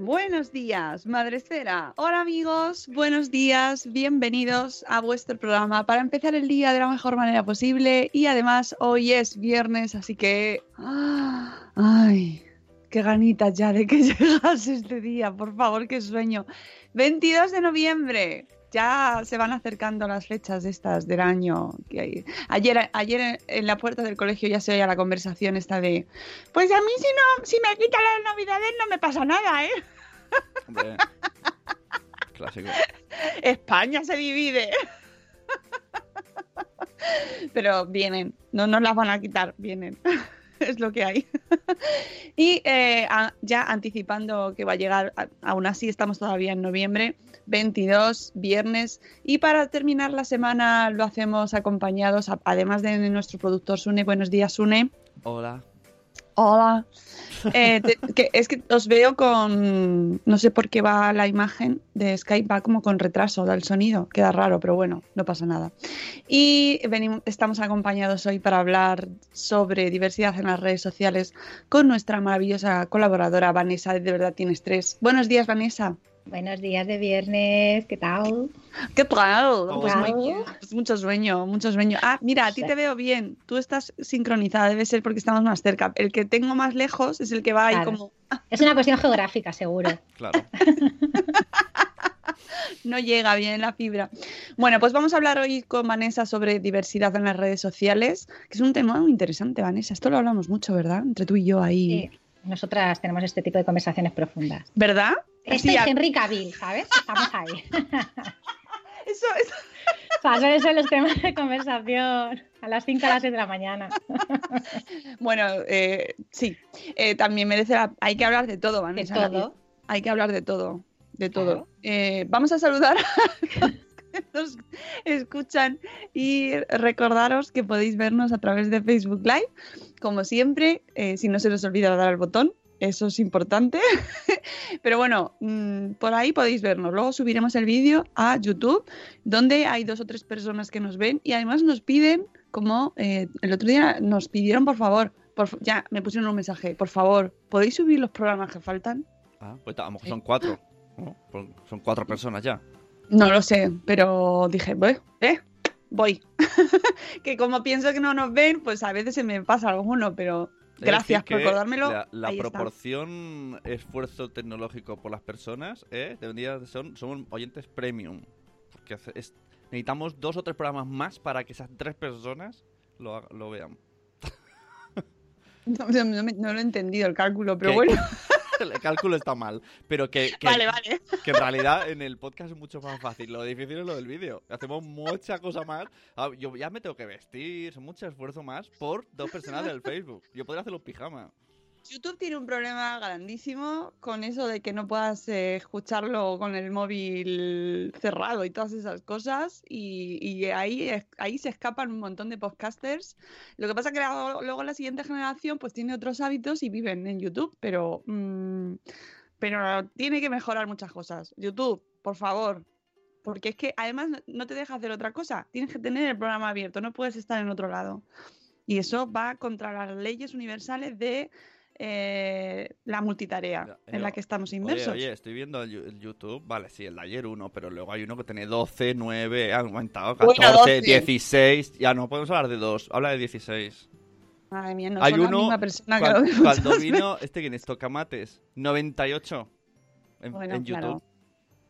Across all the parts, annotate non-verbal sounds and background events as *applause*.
Buenos días, Madre Esfera. Hola amigos, buenos días, bienvenidos a vuestro programa para empezar el día de la mejor manera posible y además hoy es viernes, así que... ¡ah! ¡Ay! ¡Qué ganitas ya de que *laughs* llegase este día! Por favor, qué sueño. 22 de noviembre. Ya se van acercando las fechas estas del año. que hay. Ayer, ayer en la puerta del colegio ya se oía la conversación esta de pues a mí si no, si me quitan las navidades no me pasa nada, ¿eh? Hombre, *laughs* clásico. España se divide. Pero vienen, no nos las van a quitar, vienen. *laughs* Es lo que hay. *laughs* Y eh, ya anticipando que va a llegar, aún así estamos todavía en noviembre, 22, viernes. Y para terminar la semana lo hacemos acompañados, además de nuestro productor Sune. Buenos días, Sune. Hola. Hola. *laughs* Eh, es que os veo con. No sé por qué va la imagen de Skype, va como con retraso del sonido. Queda raro, pero bueno, no pasa nada. Y venimos, estamos acompañados hoy para hablar sobre diversidad en las redes sociales con nuestra maravillosa colaboradora Vanessa de Verdad Tienes Tres. Buenos días, Vanessa. Buenos días de viernes, ¿qué tal? ¿Qué tal? Pues muy. Pues mucho sueño, mucho sueño. Ah, mira, a ti te veo bien. Tú estás sincronizada, debe ser porque estamos más cerca. El que tengo más lejos es el que va ahí como. Es una cuestión geográfica, seguro. *laughs* Claro. *laughs* no llega bien la fibra. Bueno, pues vamos a hablar hoy con Vanessa sobre diversidad en las redes sociales, que es un tema muy interesante, Vanessa. Esto lo hablamos mucho, ¿verdad? Entre tú y yo ahí. Sí, nosotras tenemos este tipo de conversaciones profundas. ¿Verdad? Este es Henry Cavill, ¿sabes? Estamos ahí. *laughs* Eso es. O sea, ser los temas de conversación a las 5 a las 6 de la mañana. *laughs* Bueno, eh, sí. Eh, también merece la... Hay que hablar de todo, De Vanessa. todo. Hay que hablar de todo. De todo. Claro. Eh, vamos a saludar a *laughs* los que nos escuchan y recordaros que podéis vernos a través de Facebook Live. Como siempre, eh, si no se os olvida dar al botón, eso es importante. *laughs* Pero bueno, mm, por ahí podéis vernos. Luego subiremos el vídeo a YouTube, donde hay dos o tres personas que nos ven y además nos piden, como eh, el otro día nos pidieron, por favor, por ya me pusieron un mensaje, por favor, ¿podéis subir los programas que faltan? Ah, pues a lo mejor son cuatro. ¿no? Pues Son cuatro personas ya. No lo sé, pero dije, voy, ¿eh? Voy. *laughs* que como pienso que no nos ven, pues a veces se me pasa alguno, pero gracias por recordármelo. La, la Ahí está. proporción esfuerzo tecnológico por las personas, ¿eh? De son, somos oyentes premium. Porque hace- es- necesitamos dos o tres programas más para que esas tres personas lo, lo vean. *laughs* No, no- no lo he entendido el cálculo, pero ¿Qué? bueno. *laughs* *laughs* el cálculo está mal. Pero que, que, Vale, vale. que en realidad en el podcast es mucho más fácil. Lo difícil es lo del vídeo. Hacemos mucha cosa más. Ah, Yo ya me tengo que vestir, es mucho esfuerzo más por dos personas del Facebook. Yo podría hacerlo en pijama. YouTube tiene un problema grandísimo con eso de que no puedas eh, escucharlo con el móvil cerrado y todas esas cosas. Y, ahí, ahí se escapan un montón de podcasters. Lo que pasa es que luego, luego la siguiente generación pues tiene otros hábitos y viven en YouTube, pero, mm, pero tiene que mejorar muchas cosas. YouTube, por favor. Porque es que además no te deja hacer otra cosa. Tienes que tener el programa abierto, no puedes estar en otro lado. Y eso va contra las leyes universales de eh, la multitarea Ya, en la que estamos Oye, inmersos. oye, estoy viendo el, YouTube. Vale, sí, el de ayer uno, pero luego hay uno que tiene 12, 9, ha aumentado, Bueno, 14, 12. 16. Ya no podemos hablar de dos, habla de 16. Madre mía, no hay son la uno. misma persona que cuan- lo cuando vino, este quién es, Tocamates, 98 en, Bueno, en YouTube. claro.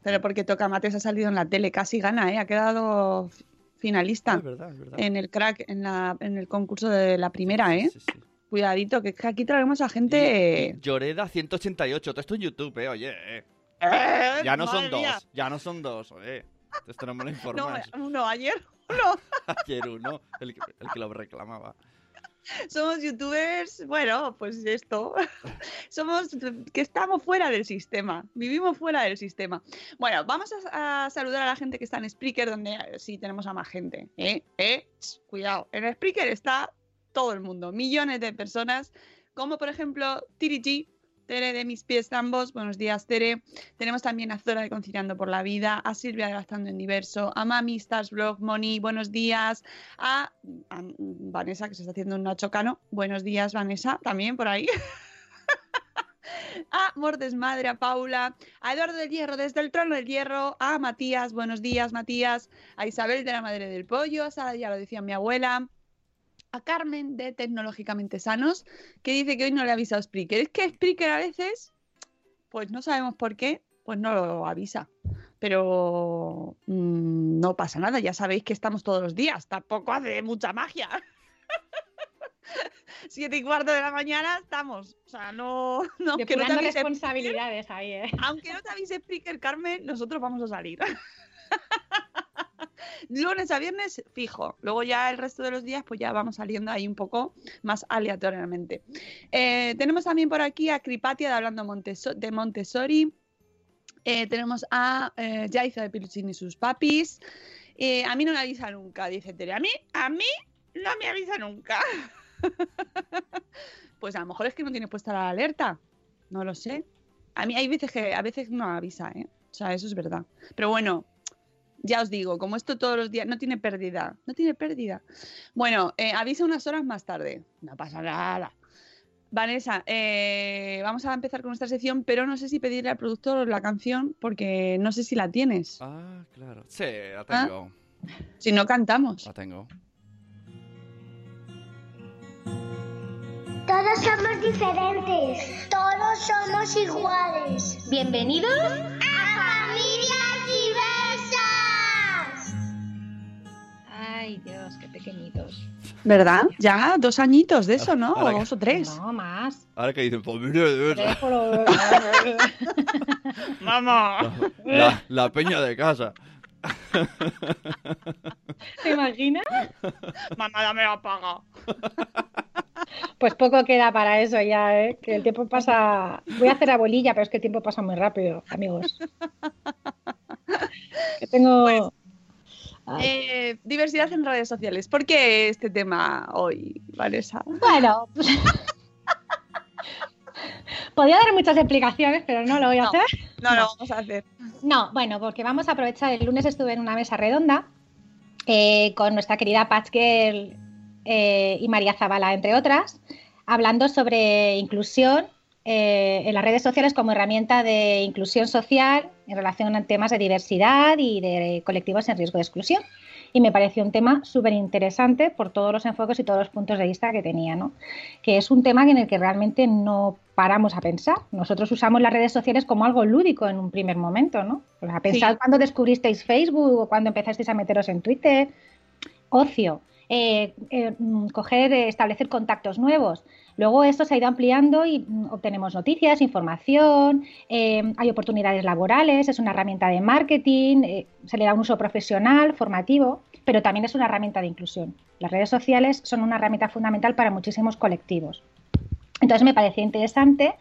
Pero porque Tocamates ha salido en la tele, casi gana, ¿eh? Ha quedado finalista es verdad, es verdad. en el crack, en, la, en el concurso de la primera, ¿eh? Sí, sí, sí. Cuidadito, que es que aquí traemos a gente... Y Lloreda 188, todo esto en YouTube, eh, oye. eh. ¡Eh! Ya no son mía! dos, ya no son dos, eh. Esto no me lo *laughs* No, informas. uno, ayer uno. *laughs* Ayer uno, el que, el que lo reclamaba. Somos youtubers, bueno, pues esto. *laughs* Somos que estamos fuera del sistema, vivimos fuera del sistema. Bueno, vamos a, a saludar a la gente que está en Spreaker, donde eh, sí tenemos a más gente. ¿eh? ¿Eh? Cuidado, en Spreaker está todo el mundo, millones de personas, como por ejemplo Tiri G, Tere de Mis Pies Ambos, buenos días Tere. Tenemos también a Zora de Conciliando por la Vida, a Silvia de Gastando en Diverso, a Mami Stars Blog, Moni, buenos días, a, a Vanessa que se está haciendo un Nacho Cano, buenos días Vanessa, también por ahí. *laughs* a Mordes Madre, a Paula, a Eduardo del Hierro desde el trono del Hierro, a Matías, buenos días Matías, a Isabel de la Madre del Pollo, a Sara, ya lo decía mi abuela, a Carmen de Tecnológicamente Sanos, que dice que hoy no le ha avisado Spreaker. Es que Spreaker a veces, pues no sabemos por qué, pues no lo avisa. Pero mm, no pasa nada, ya sabéis que estamos todos los días, tampoco hace mucha magia. *laughs* Siete y cuarto de la mañana estamos. O sea, no, *laughs* no, que no te avise, responsabilidades ahí, ¿eh? aunque no te avise Spreaker, Carmen, nosotros vamos a salir. *laughs* Lunes a viernes fijo. Luego ya el resto de los días pues ya vamos saliendo ahí un poco más aleatoriamente. Eh, tenemos también por aquí a Cripatia de Hablando de Montessori. Eh, tenemos a eh, Yaiza de Piluchín y sus papis. Eh, a mí no me avisa nunca, dice Tere. A mí, a mí no me avisa nunca. *laughs* pues a lo mejor es que no tiene puesta la alerta. No lo sé. A mí hay veces que a veces no avisa, ¿eh? O sea, eso es verdad. Pero bueno, ya os digo, como esto todos los días no tiene pérdida, no tiene pérdida. Bueno, eh, avisa unas horas más tarde. No pasa nada. Vanessa, eh, vamos a empezar con nuestra sección, pero no sé si pedirle al productor la canción porque no sé si la tienes. Ah, claro. Sí, la tengo. Si no cantamos. La tengo. Todos somos diferentes. Todos somos iguales. Bienvenidos a Familias Ay, Dios, qué pequeñitos. ¿Verdad? Ya dos añitos de eso, ¿no? Ahora O que- dos o tres. No, más. Ahora que dicen, pues mira, ¡Mamá! la, la peña de casa. *laughs* ¿Te imaginas? ¡Mamá, dame la paga! Pues poco queda para eso ya, ¿eh? Que el tiempo pasa... Voy a hacer abuelilla, pero es que el tiempo pasa muy rápido, amigos. Que tengo... Ay. Eh, diversidad en redes sociales. ¿Por qué este tema hoy, Vanessa? Bueno, pues... Podría dar muchas explicaciones, pero no lo voy a No. hacer. No, lo vamos a hacer. No, bueno, porque vamos a aprovechar. El lunes estuve en una mesa redonda eh, con nuestra querida Patch Girl eh, y María Zabala, entre otras, hablando sobre inclusión eh, en las redes sociales como herramienta de inclusión social en relación a temas de diversidad y de colectivos en riesgo de exclusión. Y me pareció un tema súper interesante por todos los enfoques y todos los puntos de vista que tenía, ¿no? Que es un tema en el que realmente no paramos a pensar. Nosotros usamos las redes sociales como algo lúdico en un primer momento, ¿no? O sea, pensad Sí. cuando descubristeis Facebook o cuando empezasteis a meteros en Twitter. Ocio. Eh, eh, mm, coger, eh, establecer contactos nuevos. Luego esto se ha ido ampliando y mm, obtenemos noticias, información, hay oportunidades laborales, es una herramienta de marketing, se le da un uso profesional, formativo, pero también es una herramienta de inclusión. Las redes sociales son una herramienta fundamental para muchísimos colectivos. Entonces me parecía interesante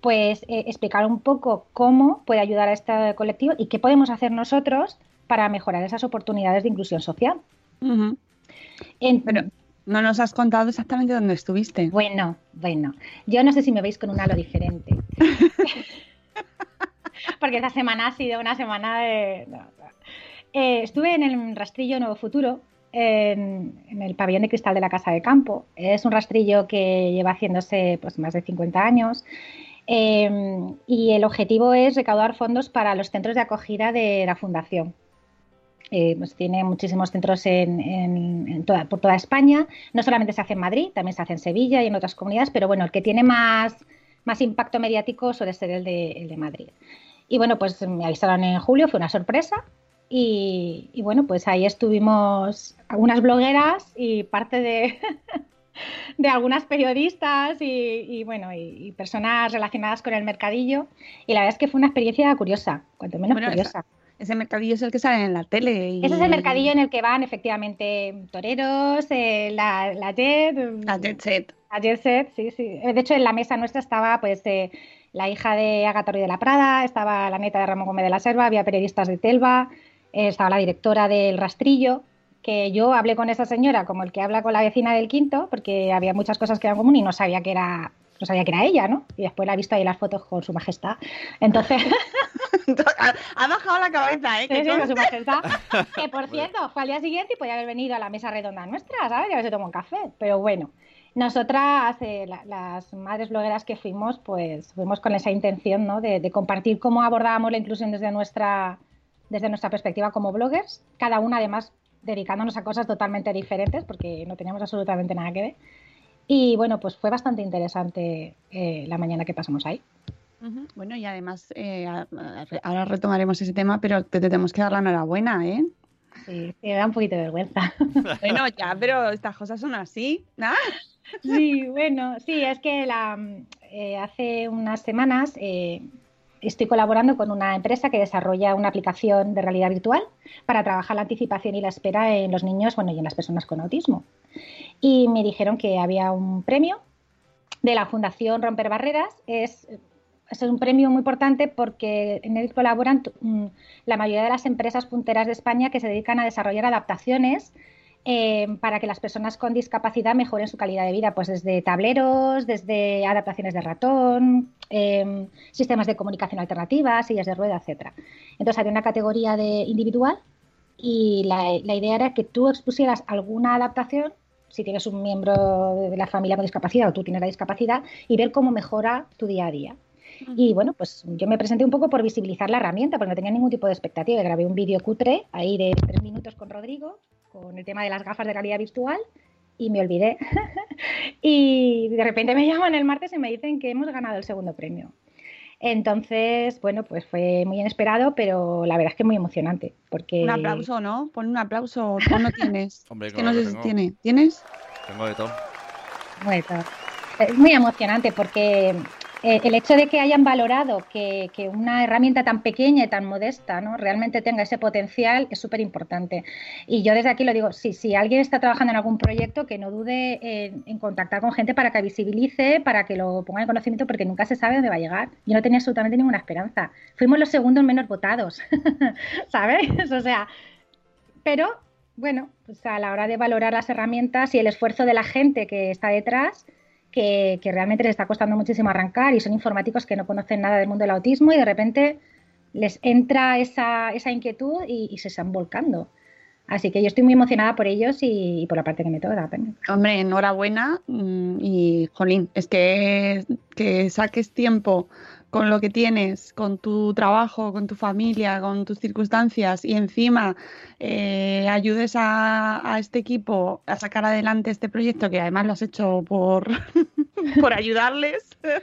pues explicar un poco cómo puede ayudar a este colectivo y qué podemos hacer nosotros para mejorar esas oportunidades de inclusión social. En- Pero no nos has contado exactamente dónde estuviste. Bueno, bueno, yo no sé si me veis con un halo diferente. *laughs* Porque esta semana ha sido una semana de... no, no. Eh, estuve en el rastrillo Nuevo Futuro, en, en el pabellón de cristal de la Casa de Campo. Es un rastrillo que lleva haciéndose pues, más de 50 años. eh, y el objetivo es recaudar fondos para los centros de acogida de la Fundación. Eh, pues tiene muchísimos centros en, en- en toda, por toda España. No solamente se hace en Madrid, también se hace en Sevilla y en otras comunidades, pero bueno, el que tiene más, más impacto mediático suele ser el de, el de Madrid. Y bueno, pues me avisaron en julio, fue una sorpresa. Y, y bueno, pues ahí estuvimos algunas blogueras y parte de, *laughs* de algunas periodistas y, y, bueno, y, y personas relacionadas con el mercadillo. Y la verdad es que fue una experiencia curiosa, cuanto menos Bueno, curiosa. Ese mercadillo es el que sale en la tele. y- Ese es el mercadillo en el que van efectivamente toreros, eh, la, la jet, La Jet Set. la jet set, sí, sí. De hecho, en la mesa nuestra estaba pues eh, la hija de Agatha Ruiz de la Prada, estaba la neta de Ramón Gómez de la Selva, había periodistas de Telva, eh, estaba la directora del Rastrillo, que yo hablé con esa señora como el que habla con la vecina del quinto, porque había muchas cosas que eran común y no sabía que era no sabía que era ella, ¿no? Y después la he visto ahí las fotos con su majestad. Entonces, *laughs* ha, bajado la cabeza, ¿eh? Sí, Que sí, con- con su majestad. *laughs* Que por cierto, fue al día siguiente y podía haber venido a la mesa redonda nuestra, ¿sabes? Y haberse tomado un café. Pero bueno, nosotras, eh, la- las madres blogueras que fuimos, pues fuimos con esa intención, ¿no? De, de compartir cómo abordábamos la inclusión desde nuestra, desde nuestra perspectiva como bloggers. Cada una, además, dedicándonos a cosas totalmente diferentes, porque no teníamos absolutamente nada que ver. Y bueno, pues fue bastante interesante eh, la mañana que pasamos ahí. Bueno, y además, eh, ahora retomaremos ese tema, pero te, te tenemos que dar la enhorabuena, ¿eh? Sí, sí, me da un poquito de vergüenza. *laughs* Bueno, ya, pero estas cosas son así, ¿no? Sí, bueno, sí, es que la, eh, hace unas semanas eh, estoy colaborando con una empresa que desarrolla una aplicación de realidad virtual para trabajar la anticipación y la espera en los niños bueno, y en las personas con autismo. Y me dijeron que había un premio de la Fundación Romper Barreras. Es, es un premio muy importante porque en él colaboran mm, la mayoría de las empresas punteras de España que se dedican a desarrollar adaptaciones eh, para que las personas con discapacidad mejoren su calidad de vida, pues desde tableros, desde adaptaciones de ratón, eh, sistemas de comunicación alternativa, sillas de rueda, etcétera. Entonces había una categoría de individual y la, la idea era que tú expusieras alguna adaptación si tienes un miembro de la familia con discapacidad o tú tienes la discapacidad y ver cómo mejora tu día a día. Y bueno, pues yo me presenté un poco por visibilizar la herramienta, porque no tenía ningún tipo de expectativa. Grabé un vídeo cutre ahí de tres minutos con Rodrigo, con el tema de las gafas de realidad virtual, y me olvidé. *laughs* y de repente me *laughs* llaman el martes y me dicen que hemos ganado el segundo premio. Entonces, bueno, pues fue muy inesperado, pero la verdad es que muy emocionante. Porque... Un aplauso, ¿no? Pon un aplauso. ¿O no tienes? *laughs* Hombre, es que no sé si tengo. tiene. ¿Tienes? Tengo de todo. Bueno, es muy emocionante porque eh, el hecho de que hayan valorado que, una herramienta tan pequeña y tan modesta ¿no? realmente tenga ese potencial es súper importante. Y yo desde aquí lo digo, si, alguien está trabajando en algún proyecto, que no dude en, en contactar con gente para que visibilice, para que lo ponga en conocimiento, porque nunca se sabe dónde va a llegar. Yo no tenía absolutamente ninguna esperanza. Fuimos los segundos menos votados, *laughs* ¿sabes? *laughs* O sea, pero bueno, pues a la hora de valorar las herramientas y el esfuerzo de la gente que está detrás, que, que, realmente les está costando muchísimo arrancar y son informáticos que no conocen nada del mundo del autismo y de repente les entra esa, esa inquietud y, y, se están volcando. Así que yo estoy muy emocionada por ellos y, y por la parte que me toca. Hombre, enhorabuena mm, y, jolín, es que, que saques tiempo con lo que tienes, con tu trabajo, con tu familia, con tus circunstancias y encima eh, ayudes a, este equipo a sacar adelante este proyecto que además lo has hecho por, *laughs* por ayudarles. *laughs*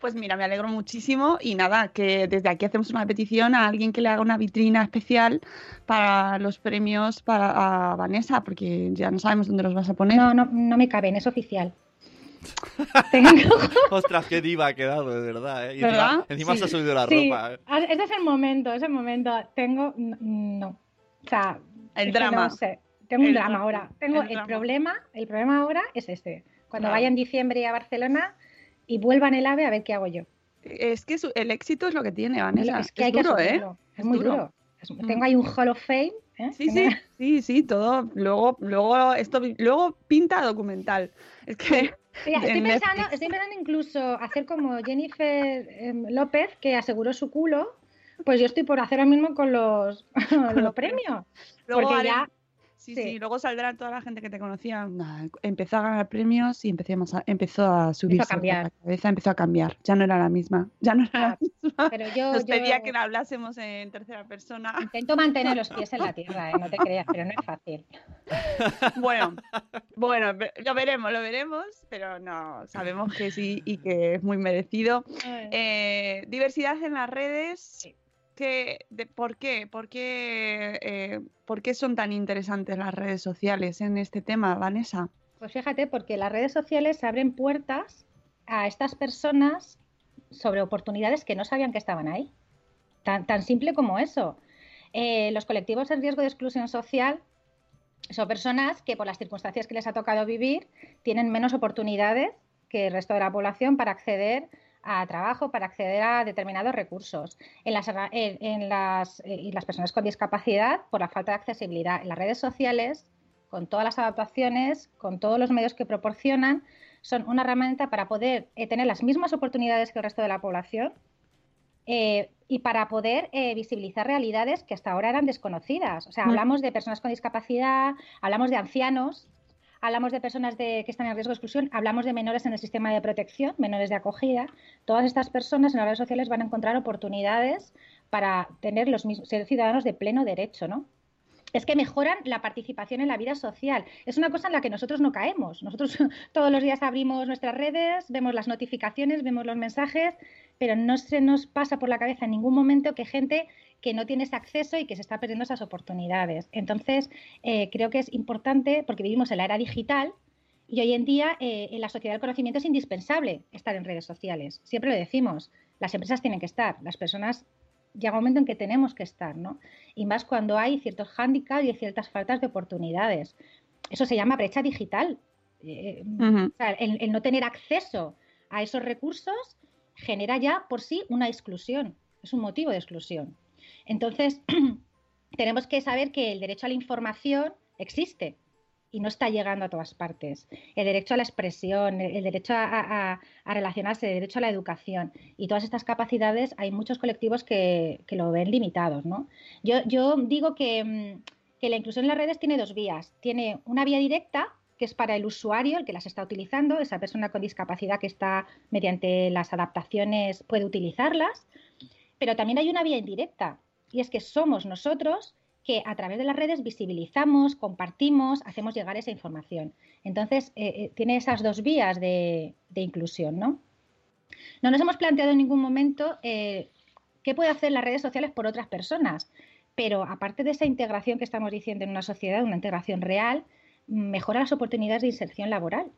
Pues mira, me alegro muchísimo y nada, que desde aquí hacemos una petición a alguien que le haga una vitrina especial para los premios para a Vanessa, porque ya no sabemos dónde los vas a poner. No, no, no me caben, es oficial. Tengo- *laughs* Ostras, qué diva ha quedado, de verdad. ¿eh? Y ¿Verdad? encima, encima Sí. se ha subido la Sí, ropa. ¿eh? ese es el momento, es el momento. Tengo, no, o sea, El es que drama. no sé. Tengo un El drama drama, ahora. Tengo el problema, el problema ahora es este. Cuando Claro. vaya en diciembre a Barcelona y vuelva en el AVE a ver qué hago yo. Es que su- el éxito es lo que tiene, Vanessa. es que hay que duro, ¿eh? asumirlo, Es muy duro. duro. Es- Mm. Tengo ahí un Hall of Fame. ¿eh? Sí, que sí, me- sí, sí, todo. Luego, luego, esto, luego pinta documental. Es que Sí, estoy, en pensando, estoy pensando incluso hacer como Jennifer em, López, que aseguró su culo. Pues yo estoy por hacer lo mismo con los, *laughs* los los premios. luego Porque haré- ya Sí, Sí. sí, luego saldrá toda la gente que te conocía. nah, empezó a ganar premios y empecemos a- empezó a subirse por cambiar. la cabeza, empezó a cambiar. Ya no era la misma. Ya no era la Ah, misma. Pero yo, Nos yo pedía que la hablásemos en tercera persona. intento mantener los pies en la tierra, ¿eh? no te creas, pero no es fácil. *laughs* *laughs* Bueno, bueno, lo veremos, lo veremos, pero no, sabemos que sí y que es muy merecido. Eh, diversidad en las redes. Que- de- ¿Por qué? ¿Por qué, eh, ¿Por qué son tan interesantes las redes sociales en este tema, Vanessa? Pues fíjate, porque las redes sociales abren puertas a estas personas sobre oportunidades que no sabían que estaban ahí. Tan, tan simple como eso. Eh, los colectivos en riesgo de exclusión social son personas que por las circunstancias que les ha tocado vivir tienen menos oportunidades que el resto de la población para acceder a trabajo, para acceder a determinados recursos. En las, en- en las, eh, y las personas con discapacidad, por la falta de accesibilidad. En las redes sociales, con todas las adaptaciones, con todos los medios que proporcionan, son una herramienta para poder eh, tener las mismas oportunidades que el resto de la población eh, y para poder eh, visibilizar realidades que hasta ahora eran desconocidas. O sea, hablamos de personas con discapacidad, hablamos de ancianos, hablamos de personas que están en riesgo de exclusión, hablamos de menores en el sistema de protección, menores de acogida. Todas estas personas en las redes sociales van a encontrar oportunidades para tener los mismos, ser ciudadanos de pleno derecho, ¿no? es que mejoran la participación en la vida social. Es una cosa en la que nosotros no caemos. Nosotros *laughs* todos los días abrimos nuestras redes, vemos las notificaciones, vemos los mensajes, pero no se nos pasa por la cabeza en ningún momento que gente que no tiene ese acceso y que se está perdiendo esas oportunidades. Entonces, eh, creo que es importante, porque vivimos en la era digital, y hoy en día eh, en la sociedad del conocimiento es indispensable estar en redes sociales. Siempre lo decimos, las empresas tienen que estar, las personas llega un momento en que tenemos que estar, ¿no? Y más cuando hay ciertos hándicaps y ciertas faltas de oportunidades. Eso se llama brecha digital. Eh, Ujú. o sea, el, el no tener acceso a esos recursos genera ya por sí una exclusión, es un motivo de exclusión. Entonces, *clears throat* tenemos que saber que el derecho a la información existe y no está llegando a todas partes. El derecho a la expresión, el derecho a, relacionarse, el derecho a la educación y todas estas capacidades, hay muchos colectivos que, que lo ven limitados. ¿no? Yo, yo digo que, mm, que la inclusión en las redes tiene dos vías. Tiene una vía directa, que es para el usuario, el que las está utilizando, esa persona con discapacidad que está mediante las adaptaciones puede utilizarlas, pero también hay una vía indirecta, y es que somos nosotros que a través de las redes visibilizamos, compartimos, hacemos llegar esa información. Entonces, eh, eh, tiene esas dos vías de, inclusión, ¿no? No nos hemos planteado en ningún momento eh, qué puede hacer las redes sociales por otras personas, pero aparte de esa integración que estamos diciendo en una sociedad, una integración real, mejora las oportunidades de inserción laboral.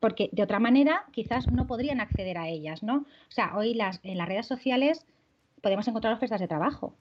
Porque de otra manera quizás no podrían acceder a ellas, ¿no? O sea, hoy las, en las redes sociales podemos encontrar ofertas de trabajo.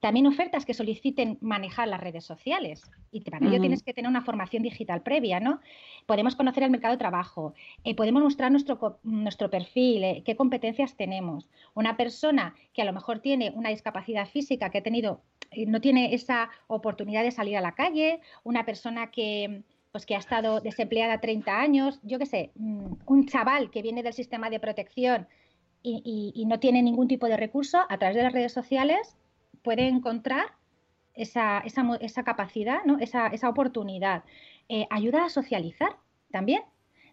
También ofertas que soliciten manejar las redes sociales. Y para ello tienes que tener una formación digital previa, ¿no? Podemos conocer el mercado de trabajo, eh, podemos mostrar nuestro, nuestro perfil, eh, qué competencias tenemos. Una persona que a lo mejor tiene una discapacidad física, que ha tenido, eh, no tiene esa oportunidad de salir a la calle, una persona que, pues, que ha estado desempleada 30 años, yo qué sé, mm, un chaval que viene del sistema de protección y, y- y no tiene ningún tipo de recurso, a través de las redes sociales puede encontrar esa, esa, esa capacidad, ¿no? esa, esa oportunidad. Eh, ayuda a socializar también.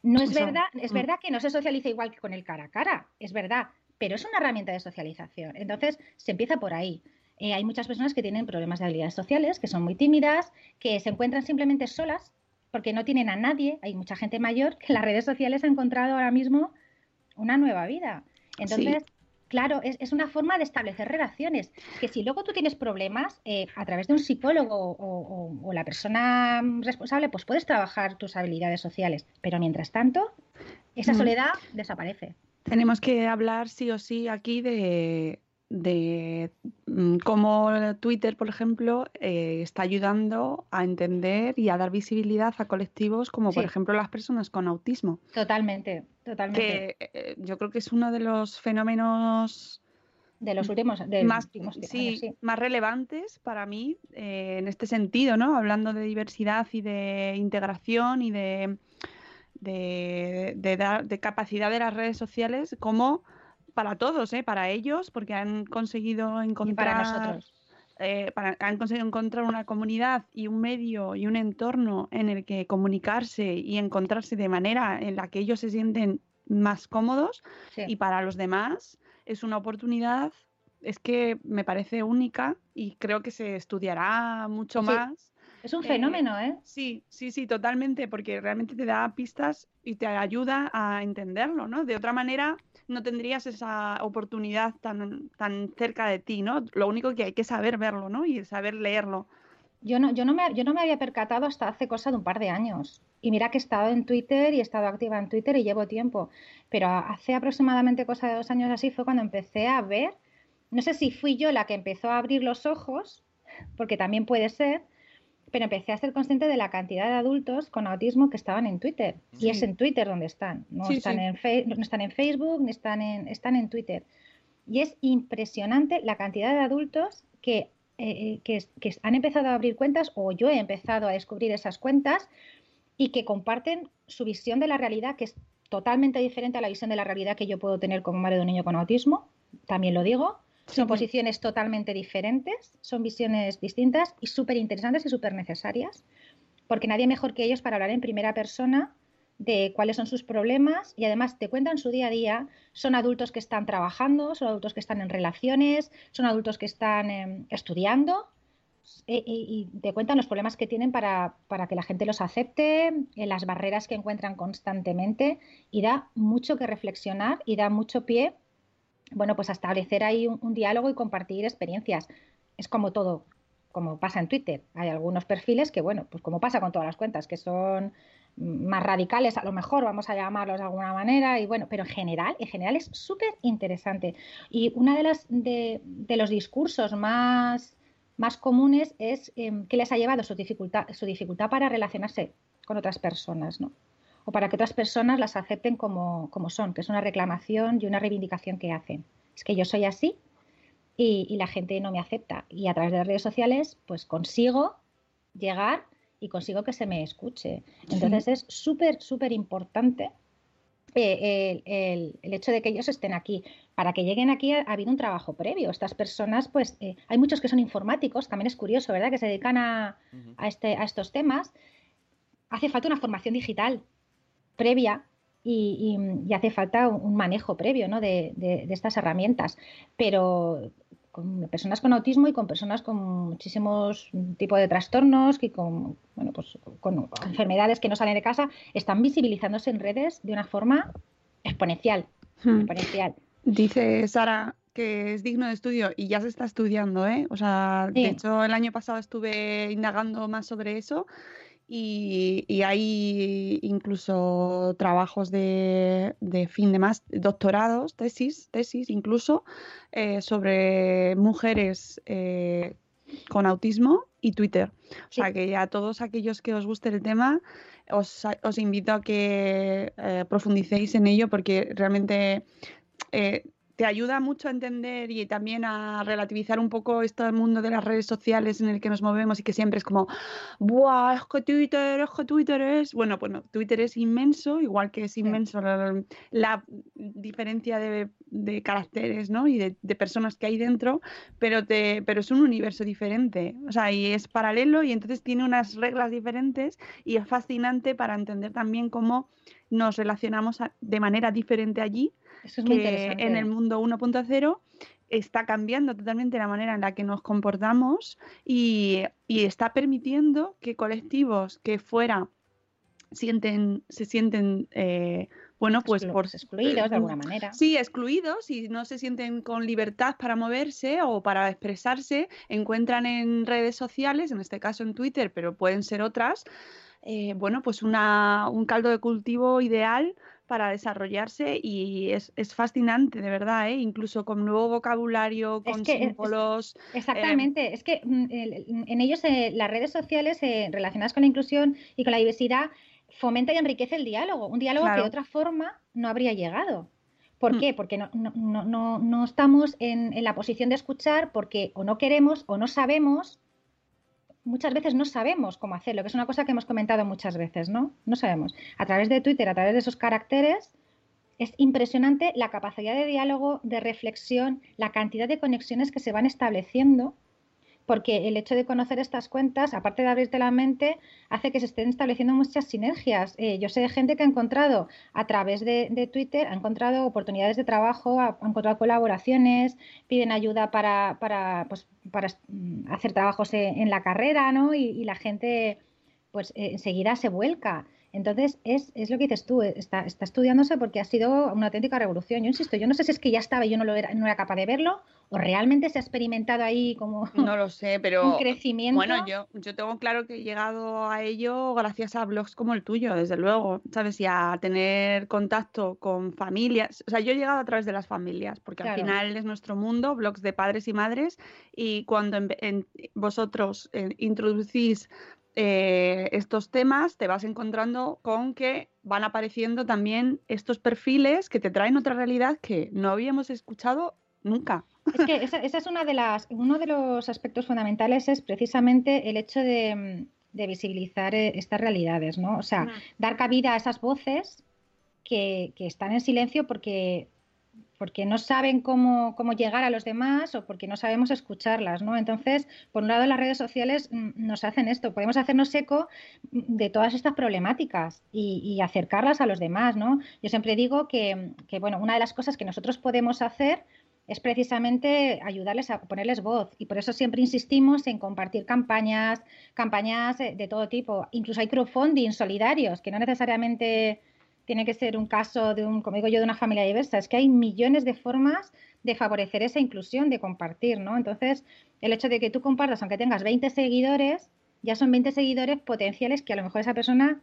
No es verdad, es mm. verdad que no se socializa igual que con el cara a cara, es verdad, pero es una herramienta de socialización. Entonces, se empieza por ahí. Eh, hay muchas personas que tienen problemas de habilidades sociales, que son muy tímidas, que se encuentran simplemente solas porque no tienen a nadie. Hay mucha gente mayor que en las redes sociales ha encontrado ahora mismo una nueva vida. Entonces, claro, es, es, una forma de establecer relaciones. Que si luego tú tienes problemas, eh, a través de un psicólogo o, o, o, la persona responsable, pues puedes trabajar tus habilidades sociales. Pero mientras tanto, esa Mm. soledad desaparece. Tenemos que hablar sí o sí aquí de, de mm, cómo Twitter, por ejemplo, eh, está ayudando a entender y a dar visibilidad a colectivos como, por ejemplo, las personas con autismo. Totalmente, totalmente. Que eh, yo creo que es uno de los fenómenos de los últimos, de los más, últimos sí, años, sí. más relevantes para mí eh, en este sentido, ¿no? Hablando de diversidad y de integración y de, de, de dar- de capacidad de las redes sociales como para todos, ¿eh? Para ellos, porque han conseguido Y encontrar para nosotros. eh, para- han conseguido encontrar una comunidad y un medio y un entorno en el que comunicarse y encontrarse de manera en la que ellos se sienten más cómodos Sí. y para los demás es una oportunidad, es que me parece única y creo que se estudiará mucho Sí. más. Es un eh, fenómeno, ¿eh? Sí, sí, sí, totalmente, porque realmente te da pistas y te ayuda a entenderlo, ¿no? De otra manera no tendrías esa oportunidad tan, tan cerca de ti, ¿no? Lo único que hay que saber verlo, ¿no? Y saber leerlo. Yo no, yo, no me, yo no me había percatado hasta hace cosa de un par de años. Y mira que he estado en Twitter y he estado activa en Twitter y llevo tiempo. Pero hace aproximadamente cosa de dos años así fue cuando empecé a ver, no sé si fui yo la que empezó a abrir los ojos, porque también puede ser, pero empecé a ser consciente de la cantidad de adultos con autismo que estaban en Twitter. Y es en Twitter donde están. No, Sí, están, sí. En Fe- no están en Facebook, ni están en, están en Twitter. Y es impresionante la cantidad de adultos que, eh, que, que han empezado a abrir cuentas o yo he empezado a descubrir esas cuentas y que comparten su visión de la realidad, que es totalmente diferente a la visión de la realidad que yo puedo tener como madre de un niño con autismo, también lo digo. Son posiciones totalmente diferentes, son visiones distintas y súper interesantes y súper necesarias, porque nadie mejor que ellos para hablar en primera persona de cuáles son sus problemas y además te cuentan su día a día. Son adultos que están trabajando, son adultos que están en relaciones, son adultos que están eh, estudiando eh, y, y te cuentan los problemas que tienen para, para que la gente los acepte, eh, las barreras que encuentran constantemente y da mucho que reflexionar y da mucho pie, bueno, pues establecer ahí un, diálogo y compartir experiencias. Es como todo, como pasa en Twitter. Hay algunos perfiles que, bueno, pues como pasa con todas las cuentas, que son más radicales, a lo mejor vamos a llamarlos de alguna manera, y bueno, pero en general, en general es súper interesante. Y una de las de, de los discursos más, más comunes es eh, que les ha llevado su dificultad, su dificultad para relacionarse con otras personas, ¿no? O para que otras personas las acepten como, como son, que es una reclamación y una reivindicación que hacen. Es que yo soy así y, y la gente no me acepta. Y a través de las redes sociales, pues consigo llegar y consigo que se me escuche. Entonces es súper, súper importante eh, el, el- el hecho de que ellos estén aquí. Para que lleguen aquí ha, ha habido un trabajo previo. Estas personas, pues, eh, hay muchos que son informáticos, también es curioso, ¿verdad? Que se dedican a, a, este, a estos temas. Hace falta una formación digital previa y, y- y hace falta un, un manejo previo ¿no? de, de- de estas herramientas. Pero con personas con autismo y con personas con muchísimos tipos de trastornos y con, bueno, pues, con enfermedades que no salen de casa, están visibilizándose en redes de una forma exponencial. Hmm. exponencial. Dice Sara que es digno de estudio y ya se está estudiando, ¿eh? O sea, Sí. de hecho el año pasado estuve indagando más sobre eso y, y hay incluso trabajos de, de fin de más, doctorados, tesis, tesis incluso, eh, sobre mujeres eh, con autismo y Twitter. O sea que ya todos aquellos que os guste el tema, os, os invito a que eh, profundicéis en ello porque realmente eh, te ayuda mucho a entender y también a relativizar un poco este mundo de las redes sociales en el que nos movemos y que siempre es como, ¡buah! Es que Twitter, es que Twitter es. Bueno, bueno, Twitter es inmenso, igual que es inmenso la, la diferencia de, de caracteres ¿no? y de, de personas que hay dentro, pero, te, pero es un universo diferente. O sea, y es paralelo y entonces tiene unas reglas diferentes y es fascinante para entender también cómo nos relacionamos a- de manera diferente allí Eso es muy que interesante. en el mundo 1.0 está cambiando totalmente la manera en la que nos comportamos y, y está permitiendo que colectivos que fuera sienten, se sienten, eh, bueno, pues Exclu- por excluidos de eh, alguna manera. Sí, excluidos y no se sienten con libertad para moverse o para expresarse, encuentran en redes sociales, en este caso en Twitter, pero pueden ser otras, eh, bueno, pues una, un caldo de cultivo ideal para desarrollarse y es, es fascinante, de verdad, ¿eh? incluso con nuevo vocabulario, Es con que es- símbolos. Exactamente, es que mm, en ellos eh, las redes sociales eh, relacionadas con la inclusión y con la diversidad fomenta y enriquece el diálogo, un diálogo que de otra forma no habría llegado. ¿Por Mm. qué? Porque no, no, no, no, no estamos en, en la posición de escuchar porque o no queremos o no sabemos, muchas veces no sabemos cómo hacerlo, que es una cosa que hemos comentado muchas veces, ¿no? No sabemos. A través de Twitter, a través de esos caracteres, es impresionante la capacidad de diálogo, de reflexión, la cantidad de conexiones que se van estableciendo, porque el hecho de conocer estas cuentas, aparte de abrirte la mente, hace que se estén estableciendo muchas sinergias. Eh, yo sé de gente que ha encontrado a través de, Twitter, ha encontrado oportunidades de trabajo, ha, encontrado colaboraciones, piden ayuda para, para, pues, para mm, hacer trabajos en, en la carrera, ¿no? Y, y la gente pues eh, enseguida se vuelca. Entonces, es, es lo que dices tú, está, está estudiándose porque ha sido una auténtica revolución. Yo insisto, yo no sé si es que ya estaba y yo no, lo era, no era capaz de verlo, o realmente se ha experimentado ahí como No lo sé, *laughs* pero un crecimiento. Bueno, yo, yo tengo claro que he llegado a ello gracias a blogs como el tuyo, desde luego, ¿sabes? Y a tener contacto con familias. O sea, yo he llegado a través de las familias, porque al final es nuestro mundo, blogs de padres y madres, y cuando en- en- vosotros eh, introducís eh, estos temas, te vas encontrando con que van apareciendo también estos perfiles que te traen otra realidad que no habíamos escuchado nunca. Es que esa, esa es una de las, uno de los aspectos fundamentales es precisamente el hecho de, mm, de visibilizar eh, estas realidades, ¿no? O sea, dar cabida a esas voces que, que están en silencio porque, porque no saben cómo, cómo llegar a los demás o porque no sabemos escucharlas, ¿no? Entonces, por un lado, las redes sociales mm, nos hacen esto, podemos hacernos eco mm, de todas estas problemáticas y, y acercarlas a los demás, ¿no? Yo siempre digo que, que, bueno, una de las cosas que nosotros podemos hacer es precisamente ayudarles a ponerles voz y por eso siempre insistimos en compartir campañas, campañas eh, de todo tipo. Incluso hay crowdfunding solidarios, que no necesariamente tiene que ser un caso de un, como digo yo, de una familia diversa, es que hay millones de formas de favorecer esa inclusión, de compartir, ¿no? Entonces, el hecho de que tú compartas, aunque tengas 20 seguidores, ya son 20 seguidores potenciales que a lo mejor esa persona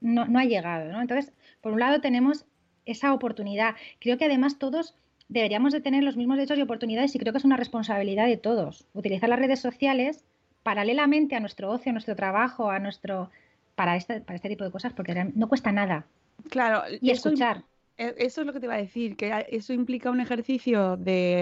no, ha llegado, ¿no? Entonces, por un lado tenemos esa oportunidad. Creo que además todos deberíamos de tener los mismos derechos y oportunidades y creo que es una responsabilidad de todos. Utilizar las redes sociales paralelamente a nuestro ocio, a nuestro trabajo, a nuestro para este, para este tipo de cosas, porque no cuesta nada. Claro, Y eso escuchar. e- Eso es lo que te iba a decir, que eso implica un ejercicio de,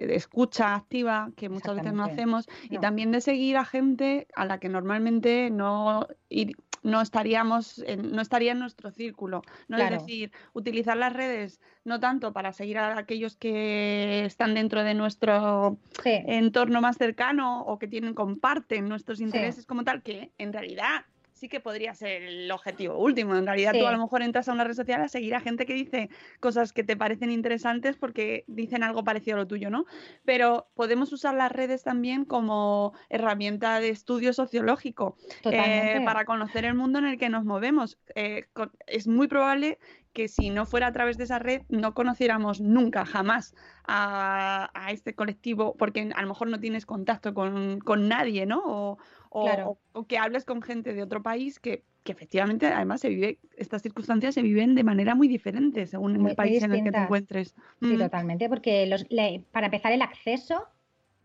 eh, de escucha activa que muchas veces no hacemos y también de seguir a gente a la que normalmente no, ir- no estaríamos, en, no estaría en nuestro círculo. ¿no? Claro. Es decir, utilizar las redes no tanto para seguir a aquellos que están dentro de nuestro Sí. entorno más cercano o que tienen, comparten nuestros intereses como tal, que en realidad sí que podría ser el objetivo último. En realidad Sí. tú a lo mejor entras a una red social a seguir a gente que dice cosas que te parecen interesantes porque dicen algo parecido a lo tuyo, ¿no? Pero podemos usar las redes también como herramienta de estudio sociológico eh, para conocer el mundo en el que nos movemos. Eh, es muy probable que si no fuera a través de esa red no conociéramos nunca, jamás a, a este colectivo, porque a lo mejor no tienes contacto con, con nadie, ¿no? O, o- Claro. o- o que hables con gente de otro país que, que efectivamente además se vive, estas circunstancias se viven de manera muy diferente según Muy- el país en el que te encuentres. Sí, Mm. totalmente, porque los, le- para empezar el acceso,